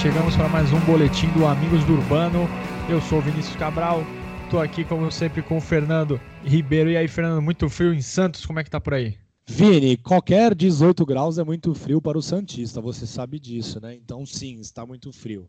Chegamos para mais um boletim do Amigos do Urbano. Eu sou o Vinícius Cabral, tô aqui como sempre com o Fernando Ribeiro. E aí, Fernando, muito frio em Santos, como é que tá por aí? Vini, qualquer 18 graus é muito frio para o Santista, você sabe disso, né? Então sim, está muito frio.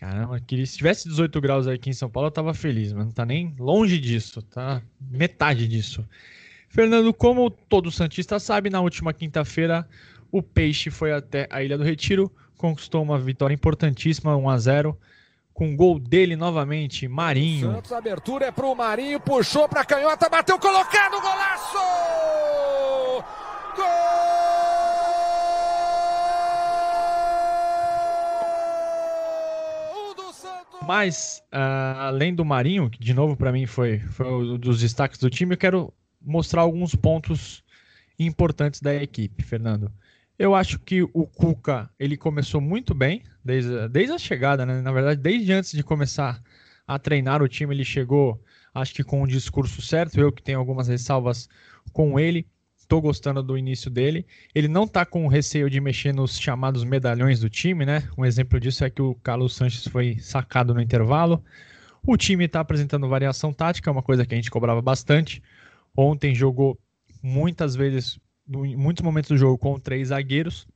Caramba, queria, se tivesse 18 graus aqui em São Paulo, eu tava feliz, mas não tá nem longe disso, tá metade disso. Fernando, como todo Santista sabe, na última quinta-feira o Peixe foi até a Ilha do Retiro, conquistou uma vitória importantíssima, 1 a 0 com gol dele novamente, Marinho. Santos, abertura é pro Marinho, puxou pra canhota, bateu colocado, golaço! Gol! Mas, uh, além do Marinho, que de novo para mim foi, foi um dos destaques do time, eu quero mostrar alguns pontos importantes da equipe, Fernando. Eu acho que o Cuca ele começou muito bem desde, desde a chegada, né? Na verdade, desde antes de começar a treinar o time, ele chegou, acho que com o discurso certo. Eu que tenho algumas ressalvas com ele. Estou gostando do início dele. Ele não está com receio de mexer nos chamados medalhões do time, né? Um exemplo disso é que o Carlos Sanches foi sacado no intervalo. O time está apresentando variação tática, uma coisa que a gente cobrava bastante. Ontem jogou muitas vezes, em muitos momentos do jogo, com três zagueiros.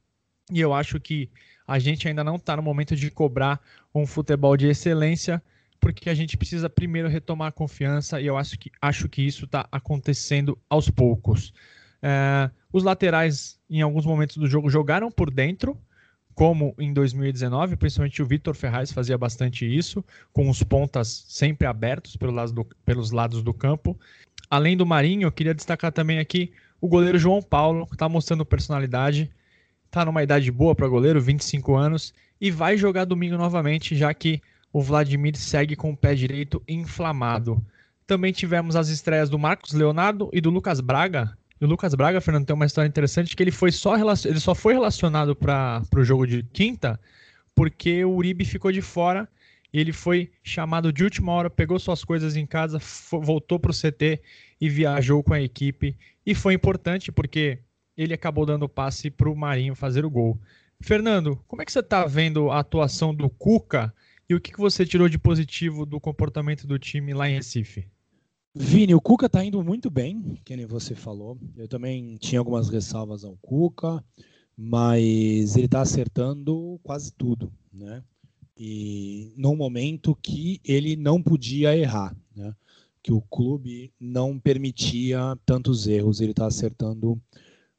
E eu acho que a gente ainda não está no momento de cobrar um futebol de excelência, porque a gente precisa primeiro retomar a confiança e eu acho que, acho que isso está acontecendo aos poucos. É, os laterais, em alguns momentos do jogo, jogaram por dentro, como em 2019, principalmente o Vitor Ferraz fazia bastante isso, com os pontas sempre abertos pelo lado do, pelos lados do campo. Além do Marinho, eu queria destacar também aqui o goleiro João Paulo, que está mostrando personalidade, está numa idade boa para goleiro, 25 anos, e vai jogar domingo novamente, já que o Vladimir segue com o pé direito inflamado. Também tivemos as estreias do Marcos Leonardo e do Lucas Braga, e o Lucas Braga, Fernando, tem uma história interessante que ele foi só ele só foi relacionado para o jogo de quinta porque o Uribe ficou de fora ele foi chamado de última hora, pegou suas coisas em casa, voltou para o CT e viajou com a equipe. E foi importante porque ele acabou dando passe para o Marinho fazer o gol. Fernando, como é que você está vendo a atuação do Cuca e o que, que você tirou de positivo do comportamento do time lá em Recife? Vini, o Cuca tá indo muito bem, que nem você falou. Eu também tinha algumas ressalvas ao Cuca, mas ele tá acertando quase tudo, né? E num momento que ele não podia errar, né? Que o clube não permitia tantos erros, ele tá acertando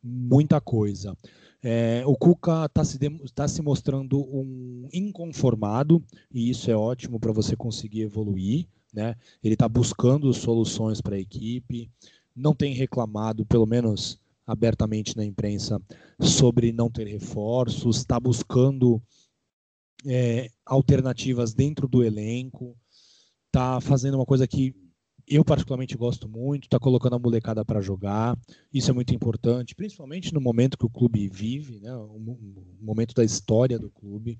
muita coisa. É, o Cuca está se, tá se mostrando um inconformado, e isso é ótimo para você conseguir evoluir né? Ele está buscando soluções para a equipe, não tem reclamado, pelo menos abertamente na imprensa, sobre não ter reforços, está buscando é, alternativas dentro do elenco, está fazendo uma coisa que eu particularmente gosto muito, está colocando a molecada para jogar, isso é muito importante, principalmente no momento que o clube vive, né, o momento da história do clube.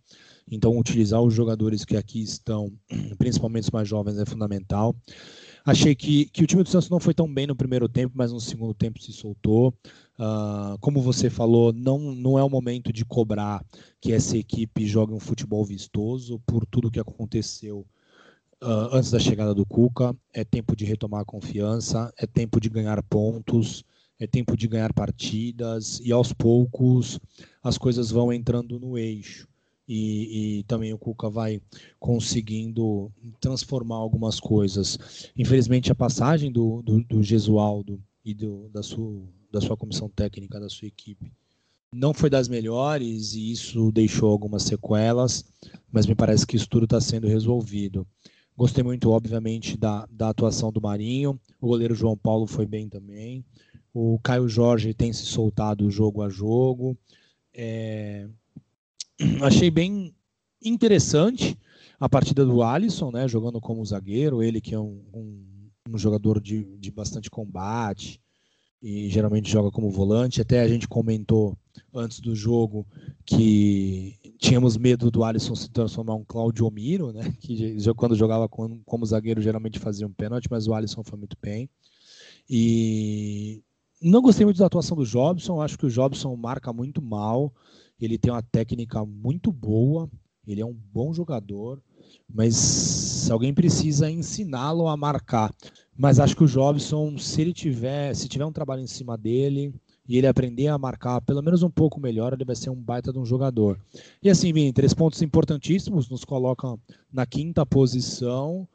Então, utilizar os jogadores que aqui estão, principalmente os mais jovens, é fundamental. Achei que, que o time do Santos não foi tão bem no primeiro tempo, mas no segundo tempo se soltou. Uh, como você falou, não, não é o momento de cobrar que essa equipe jogue um futebol vistoso por tudo que aconteceu uh, antes da chegada do Cuca. É tempo de retomar a confiança, é tempo de ganhar pontos, é tempo de ganhar partidas e aos poucos as coisas vão entrando no eixo. E, e, também o Cuca vai conseguindo transformar algumas coisas. Infelizmente, a passagem do, do, do Gesualdo e do, da, sua, da sua comissão técnica, da sua equipe, não foi das melhores e isso deixou algumas sequelas, mas me parece que isso tudo está sendo resolvido. Gostei muito, obviamente, da, da atuação do Marinho. O goleiro João Paulo foi bem também. O Caio Jorge tem se soltado jogo a jogo. É... Achei bem interessante a partida do Alisson, né, jogando como zagueiro. Ele que é um, um, um jogador de, de bastante combate e geralmente joga como volante. Até a gente comentou antes do jogo que tínhamos medo do Alisson se transformar um Claudio Miro, né? Que quando jogava como zagueiro geralmente fazia um pênalti, mas o Alisson foi muito bem. E não gostei muito da atuação do Jobson, acho que o Jobson marca muito mal, ele tem uma técnica muito boa, ele é um bom jogador, mas alguém precisa ensiná-lo a marcar. Mas acho que o Jobson, se ele tiver, se tiver um trabalho em cima dele, e ele aprender a marcar pelo menos um pouco melhor, ele vai ser um baita de um jogador. E assim, Vini, três pontos importantíssimos, nos colocam na quinta posição,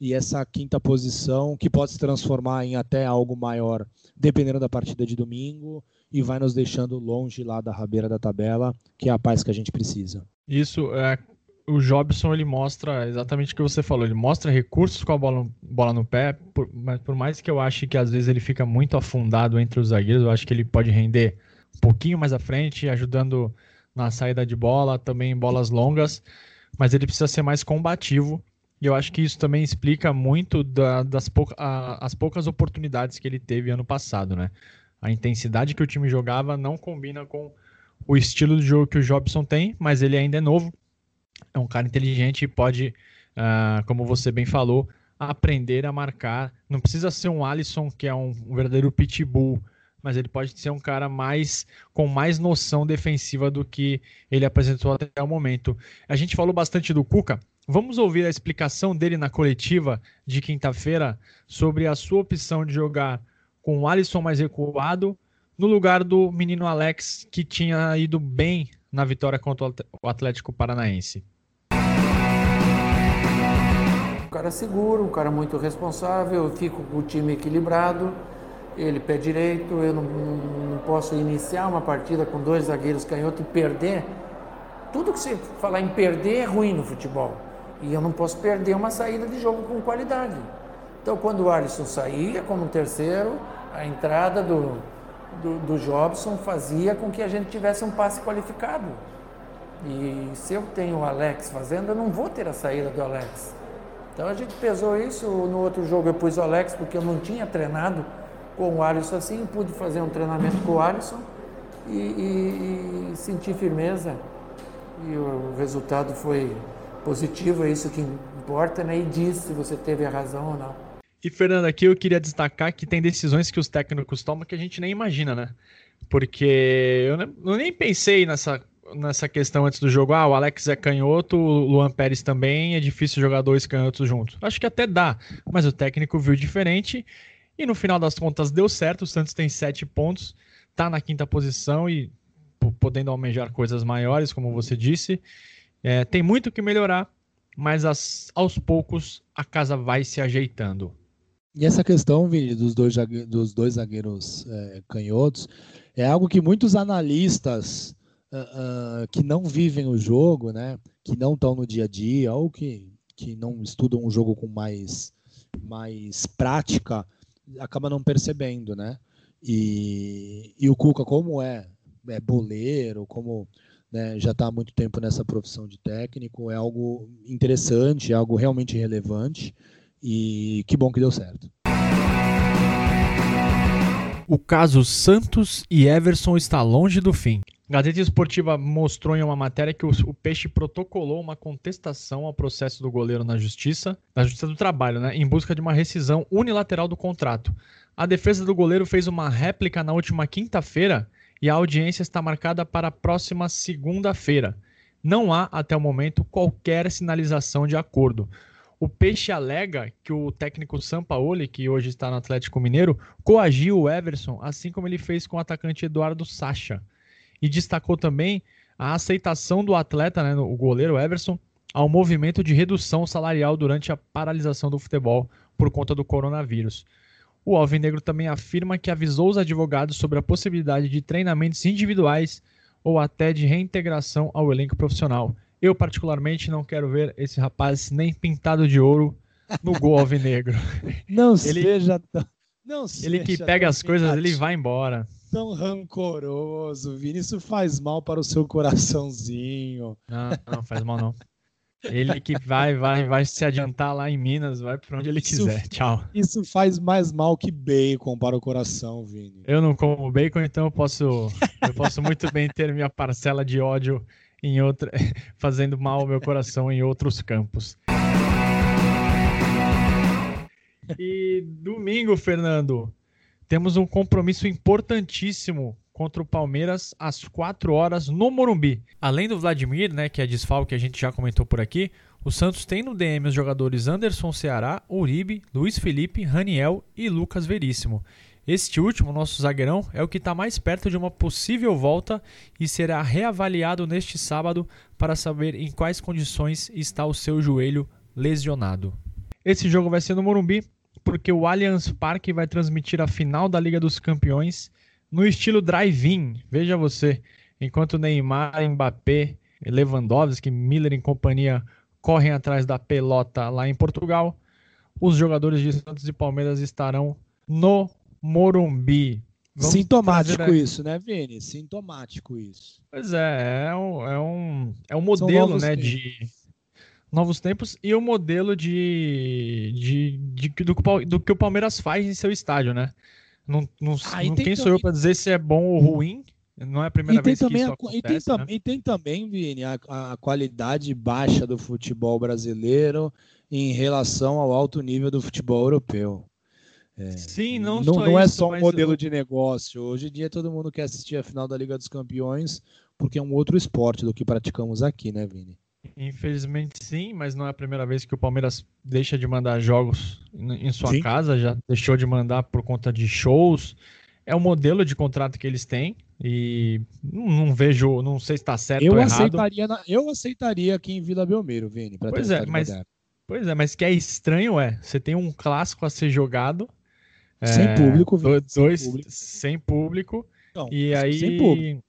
e essa quinta posição que pode se transformar em até algo maior, dependendo da partida de domingo, e vai nos deixando longe lá da rabeira da tabela, que é a paz que a gente precisa. Isso, é, o Jobson ele mostra exatamente o que você falou, ele mostra recursos com a bola, bola no pé, por, mas por mais que eu ache que às vezes ele fica muito afundado entre os zagueiros, eu acho que ele pode render um pouquinho mais à frente, ajudando na saída de bola, também em bolas longas, mas ele precisa ser mais combativo. E eu acho que isso também explica muito da, das pouca, a, as poucas oportunidades que ele teve ano passado, né? A intensidade que o time jogava não combina com o estilo de jogo que o Jobson tem, mas ele ainda é novo, é um cara inteligente e pode, uh, como você bem falou, aprender a marcar. Não precisa ser um Alisson que é um, um, verdadeiro pitbull, mas ele pode ser um cara mais com mais noção defensiva do que ele apresentou até o momento. A gente falou bastante do Cuca. Vamos ouvir a explicação dele na coletiva de quinta-feira sobre a sua opção de jogar com o Alisson mais recuado no lugar do menino Alex que tinha ido bem na vitória contra o Atlético Paranaense. Um cara seguro, um cara muito responsável, eu fico com o time equilibrado, ele pé direito, eu não, não posso iniciar uma partida com dois zagueiros canhotos e perder. Tudo que você falar em perder é ruim no futebol. E eu não posso perder uma saída de jogo com qualidade. Então, quando o Alisson saía como terceiro, a entrada do, do, do Jobson fazia com que a gente tivesse um passe qualificado. E se eu tenho o Alex fazendo, eu não vou ter a saída do Alex. Então a gente pesou isso. No outro jogo eu pus o Alex porque eu não tinha treinado com o Alisson assim, pude fazer um treinamento com o Alisson e, e, e sentir firmeza. E o resultado foi positivo, é isso que importa, né? E diz se você teve a razão ou não. E, Fernando, aqui eu queria destacar que tem decisões que os técnicos tomam que a gente nem imagina, né? Porque eu, nem pensei nessa, nessa questão antes do jogo. Ah, o Alex é canhoto, o Luan Pérez também, é difícil jogar dois canhotos juntos. Acho que até dá, mas o técnico viu diferente e no final das contas deu certo. O Santos tem sete pontos, tá na quinta posição e podendo almejar coisas maiores, como você disse. É, tem muito que melhorar, mas as, aos poucos a casa vai se ajeitando. E essa questão, Vini, dos dois, dos dois zagueiros é, canhotos, é algo que muitos analistas uh, uh, que não vivem o jogo, né, que não estão no dia a dia, ou que, que não estudam o jogo com mais, mais prática, acaba não percebendo, né? E, e o Cuca, como é, é boleiro, como né, já está há muito tempo nessa profissão de técnico, é algo interessante, é algo realmente relevante. E que bom que deu certo. O caso Santos e Everson está longe do fim. Gazeta Esportiva mostrou em uma matéria que o, o, Peixe protocolou uma contestação ao processo do goleiro na Justiça, na Justiça do Trabalho, né, em busca de uma rescisão unilateral do contrato. A defesa do goleiro fez uma réplica na última quinta-feira e a audiência está marcada para a próxima segunda-feira. Não há, até o momento, qualquer sinalização de acordo. O Peixe alega que o técnico Sampaoli, que hoje está no Atlético Mineiro, coagiu o Everson, assim como ele fez com o atacante Eduardo Sacha. E destacou também a aceitação do atleta, né, o goleiro Everson, ao movimento de redução salarial durante a paralisação do futebol por conta do coronavírus. O Alvinegro também afirma que avisou os advogados sobre a possibilidade de treinamentos individuais ou até de reintegração ao elenco profissional eu, particularmente, não quero ver esse rapaz nem pintado de ouro no gol alvinegro. Não ele, seja tão. Não ele que pega as coisas, ele vai embora. Tão rancoroso, Vini. Isso faz mal para o seu coraçãozinho. Não, não faz mal não. Ele que vai, vai, vai se adiantar lá em Minas, vai para onde ele quiser. Isso, Tchau. Isso faz mais mal que bacon para o coração, Vini. Eu não como bacon, então eu posso, eu posso muito bem ter minha parcela de ódio em outra, fazendo mal ao meu coração em outros campos. E domingo, Fernando, temos um compromisso importantíssimo contra o Palmeiras às 4 horas no Morumbi. Além do Vladimir, né, que é desfalque que a gente já comentou por aqui, o Santos tem no DM os jogadores Anderson Ceará, Uribe, Luiz Felipe, Raniel e Lucas Veríssimo. Este último, nosso zagueirão, é o que está mais perto de uma possível volta e será reavaliado neste sábado para saber em quais condições está o seu joelho lesionado. Esse jogo vai ser no Morumbi, porque o Allianz Parque vai transmitir a final da Liga dos Campeões no estilo drive-in. Veja você, enquanto Neymar, Mbappé, Lewandowski, Miller e companhia correm atrás da pelota lá em Portugal, os jogadores de Santos e Palmeiras estarão no Morumbi. Vamos Sintomático isso, né, Vini? Sintomático isso. Pois é, é um, é um, é um modelo, né, tempos. de novos tempos e o um modelo de, de, de do, do, que o Palmeiras faz em seu estádio, né? Não, não, ah, não quem sou eu para dizer se é bom ou ruim? Não é a primeira vez que isso acontece. E tem, né? e tem também, Vini, a, a qualidade baixa do futebol brasileiro em relação ao alto nível do futebol europeu. É, Sim, não, não, não é só um modelo eu... de negócio. Hoje em dia todo mundo quer assistir a final da Liga dos Campeões porque é um outro esporte do que praticamos aqui, né, Vini? Infelizmente sim, mas não é a primeira vez que o Palmeiras deixa de mandar jogos em sua sim. casa, já deixou de mandar por conta de shows. É o modelo de contrato que eles têm e não, vejo, não sei se está certo eu ou aceitaria errado. Na, eu aceitaria aqui em Vila Belmiro, Vini, pois é, mas Pois é, mas que é estranho é, você tem um clássico a ser jogado sem é, público, dois, sem público, sem público não, e aí sem público.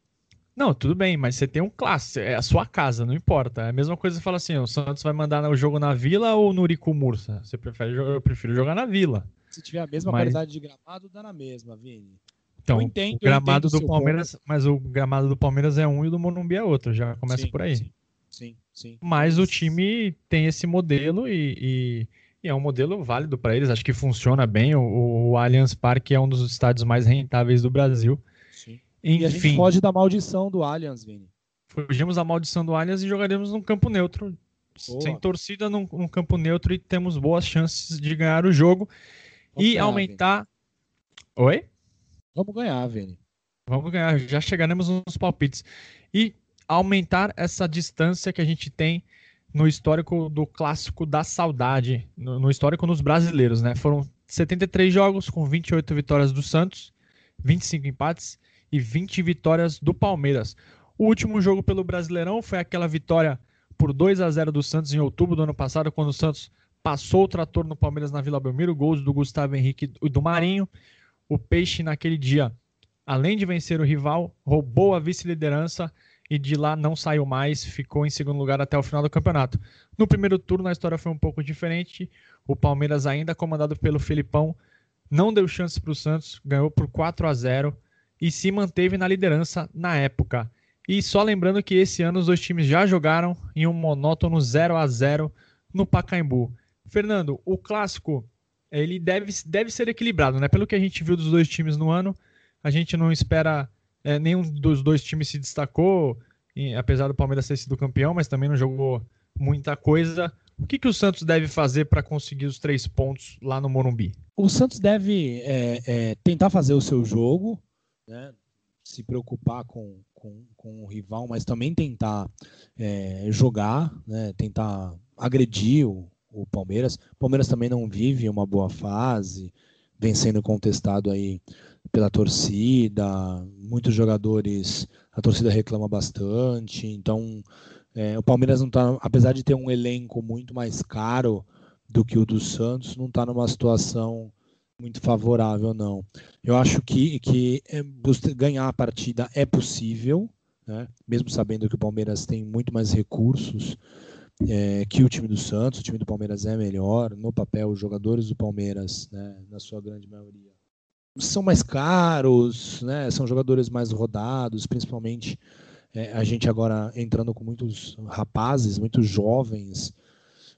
Não, tudo bem, mas você tem um clássico, é a sua casa, não importa. É a mesma coisa que fala assim, o Santos vai mandar o jogo na Vila ou no Urico Mursa? Você prefere, eu prefiro jogar na Vila. Se tiver a mesma mas... qualidade de gramado, dá na mesma, Vini. Então, entendo, o gramado do Palmeiras, ponto. mas o gramado do Palmeiras é um e o do Morumbi é outro, já começa sim, por aí. Sim, sim, sim. Mas o time tem esse modelo e, e é um modelo válido para eles, acho que funciona bem. O, o Allianz Parque é um dos estádios mais rentáveis do Brasil. Enfim, e a gente foge da maldição do Allianz, Vini. Fugimos da maldição do Allianz e jogaremos num campo neutro. Boa. Sem torcida num, num, campo neutro e temos boas chances de ganhar o jogo Vamos e ganhar, aumentar. Vini. Oi? Vamos ganhar, Vini. Vamos ganhar, já chegaremos nos palpites. E aumentar essa distância que a gente tem no histórico do clássico da saudade, no, no histórico nos brasileiros, né? Foram 73 jogos com 28 vitórias do Santos, 25 empates e 20 vitórias do Palmeiras. O último jogo pelo Brasileirão foi aquela vitória por 2 a 0 do Santos em outubro do ano passado, quando o Santos passou o trator no Palmeiras na Vila Belmiro, gols do Gustavo Henrique e do Marinho. O Peixe naquele dia, além de vencer o rival, roubou a vice-liderança e de lá não saiu mais, ficou em segundo lugar até o final do campeonato. No primeiro turno a história foi um pouco diferente. O Palmeiras, ainda comandado pelo Felipão, não deu chance para o Santos, ganhou por 4 a 0 e se manteve na liderança na época. E só lembrando que esse ano os dois times já jogaram em um monótono 0 a 0 no Pacaembu. Fernando, o clássico ele deve, deve ser equilibrado, né? Pelo que a gente viu dos dois times no ano, a gente não espera é, nenhum dos dois times se destacou, apesar do Palmeiras ter sido campeão, mas também não jogou muita coisa. O que, que o Santos deve fazer para conseguir os três pontos lá no Morumbi? O Santos deve é, é, tentar fazer o seu jogo, né, se preocupar com, com, com, o rival, mas também tentar é, jogar, né, tentar agredir o, o Palmeiras. O Palmeiras também não vive uma boa fase, vem sendo contestado aí pela torcida, muitos jogadores, a torcida reclama bastante, então é, o Palmeiras não está, apesar de ter um elenco muito mais caro do que o do Santos, não está numa situação muito favorável, não. Eu acho que, que é, ganhar a partida é possível, né? mesmo sabendo que o Palmeiras tem muito mais recursos é, que o time do Santos. O time do Palmeiras é melhor. No papel, os jogadores do Palmeiras, né, na sua grande maioria, são mais caros, né? são jogadores mais rodados, principalmente é, a gente agora entrando com muitos rapazes, muitos jovens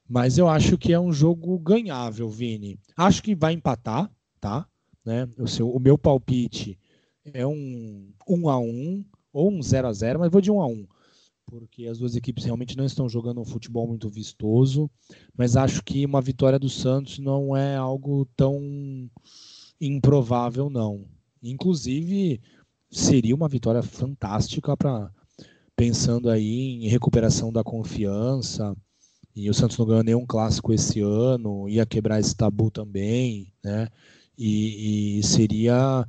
mas eu acho que é um jogo ganhável, Vini. Acho que vai empatar, tá? Né? O, seu, o meu palpite é um 1 a 1 ou um 0 a 0 mas vou de 1 a 1 porque as duas equipes realmente não estão jogando um futebol muito vistoso, mas acho que uma vitória do Santos não é algo tão improvável, não. Inclusive, seria uma vitória fantástica para pensando aí em recuperação da confiança. E o Santos não ganhou nenhum clássico esse ano, ia quebrar esse tabu também, né? E, e seria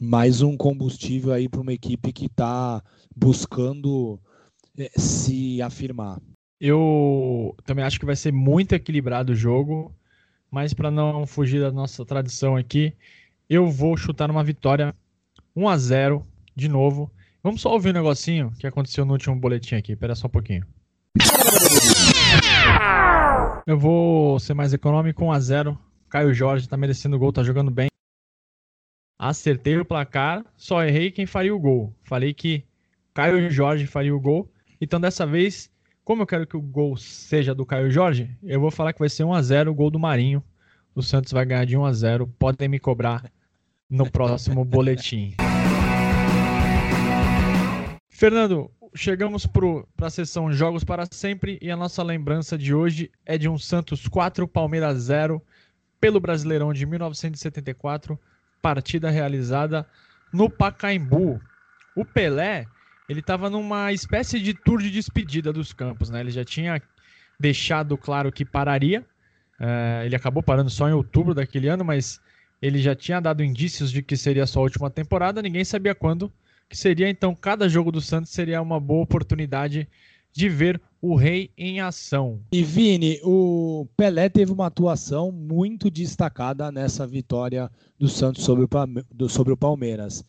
mais um combustível aí para uma equipe que está buscando é, se afirmar. Eu também acho que vai ser muito equilibrado o jogo, mas para não fugir da nossa tradição aqui, eu vou chutar uma vitória 1 a 0 de novo. Vamos só ouvir um negocinho que aconteceu no último boletim aqui. Espera só um pouquinho. Eu vou ser mais econômico, 1 a 0 Caio Jorge tá merecendo o gol, tá jogando bem. Acertei o placar, só errei quem faria o gol. Falei que Caio Jorge faria o gol. Então dessa vez, como eu quero que o gol seja do Caio Jorge, eu vou falar que vai ser 1 a 0 o gol do Marinho. O Santos vai ganhar de 1 a 0. Podem me cobrar no próximo boletim. Fernando, chegamos para a sessão Jogos para Sempre e a nossa lembrança de hoje é de um Santos 4, Palmeiras 0 pelo Brasileirão de 1974, partida realizada no Pacaembu. O Pelé ele estava numa espécie de tour de despedida dos campos, né? Ele já tinha deixado claro que pararia. É, ele acabou parando só em outubro daquele ano, mas ele já tinha dado indícios de que seria sua última temporada. Ninguém sabia quando que seria. Então, cada jogo do Santos seria uma boa oportunidade de ver o rei em ação. E Vini, o Pelé teve uma atuação muito destacada nessa vitória do Santos sobre o, sobre o Palmeiras.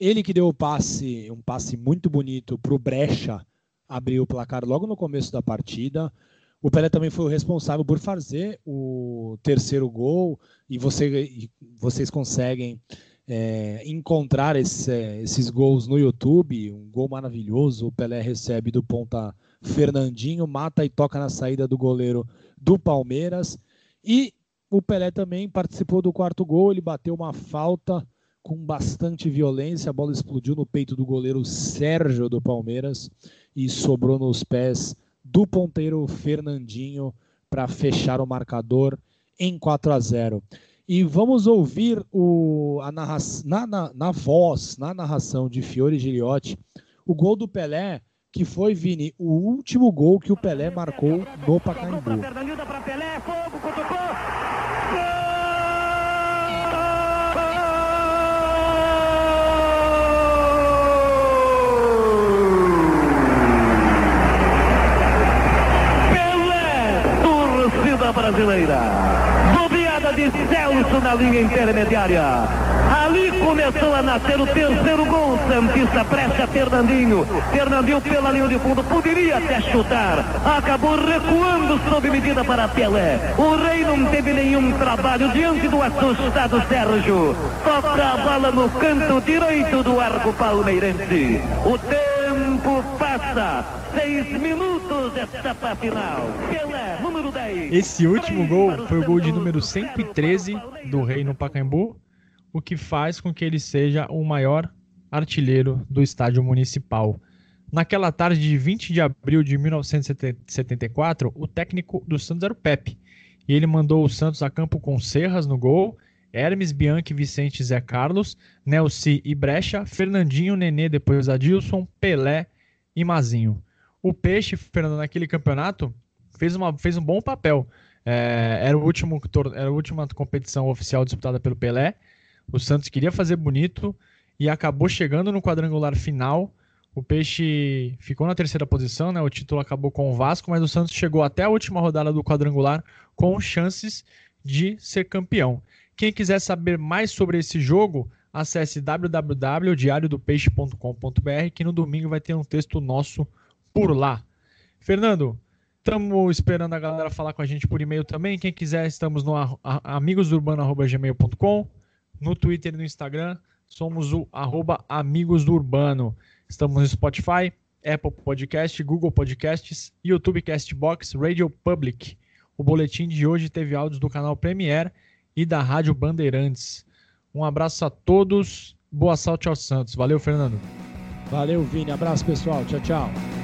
Ele que deu o passe, um passe muito bonito para o Brecha abrir o placar logo no começo da partida. O Pelé também foi o responsável por fazer o terceiro gol e, você, e vocês conseguem é, encontrar esse, esses gols no YouTube. Um gol maravilhoso. O Pelé recebe do ponta Fernandinho, mata e toca na saída do goleiro do Palmeiras. E o Pelé também participou do quarto gol. Ele bateu uma falta com bastante violência. A bola explodiu no peito do goleiro Sérgio do Palmeiras e sobrou nos pés do ponteiro Fernandinho para fechar o marcador em 4 a 0. E vamos ouvir o, a narra, na, na, na voz, na narração de Fiore Giliotti, o gol do Pelé, que foi, Vini, o último gol que o Pelé marcou no Pacaembu. Brasileira. Bobeada de Celso na linha intermediária. Ali começou a nascer o terceiro gol. Santista presta Fernandinho. Fernandinho pela linha de fundo. Poderia até chutar. Acabou recuando sob medida para Pelé. O rei não teve nenhum trabalho diante do assustado Sérgio. Toca a bola no canto direito do arco palmeirense. O Seis minutos final. Pelé, número 10. Esse último gol foi o gol de número 113 do Rei no Pacaembu, o que faz com que ele seja o maior artilheiro do estádio municipal. Naquela tarde de 20 de abril de 1974, o técnico do Santos era o Pepe. E ele mandou o Santos a campo com Serras no gol, Hermes, Bianchi, Vicente Zé Carlos, Nelci e Brecha, Fernandinho, Nenê, depois Adilson, Pelé e Mazinho o Peixe, Fernando, naquele campeonato, fez, uma, fez um bom papel. É, era, o último, era a última competição oficial disputada pelo Pelé. O Santos queria fazer bonito e acabou chegando no quadrangular final. O Peixe ficou na terceira posição, né? O título acabou com o Vasco, mas o Santos chegou até a última rodada do quadrangular com chances de ser campeão. Quem quiser saber mais sobre esse jogo, acesse www.diariodopeixe.com.br que no domingo vai ter um texto nosso por lá. Fernando, estamos esperando a galera falar com a gente por e-mail também. Quem quiser, estamos no amigosurbano.gmail.com, no Twitter e no Instagram. Somos o arroba Amigos do Urbano. Estamos no Spotify, Apple Podcast, Google Podcasts, YouTube Castbox, Radio Public. O boletim de hoje teve áudios do canal Premiere e da Rádio Bandeirantes. Um abraço a todos. Boa sorte aos Santos. Valeu, Fernando. Valeu, Vini. Abraço, pessoal. Tchau, tchau.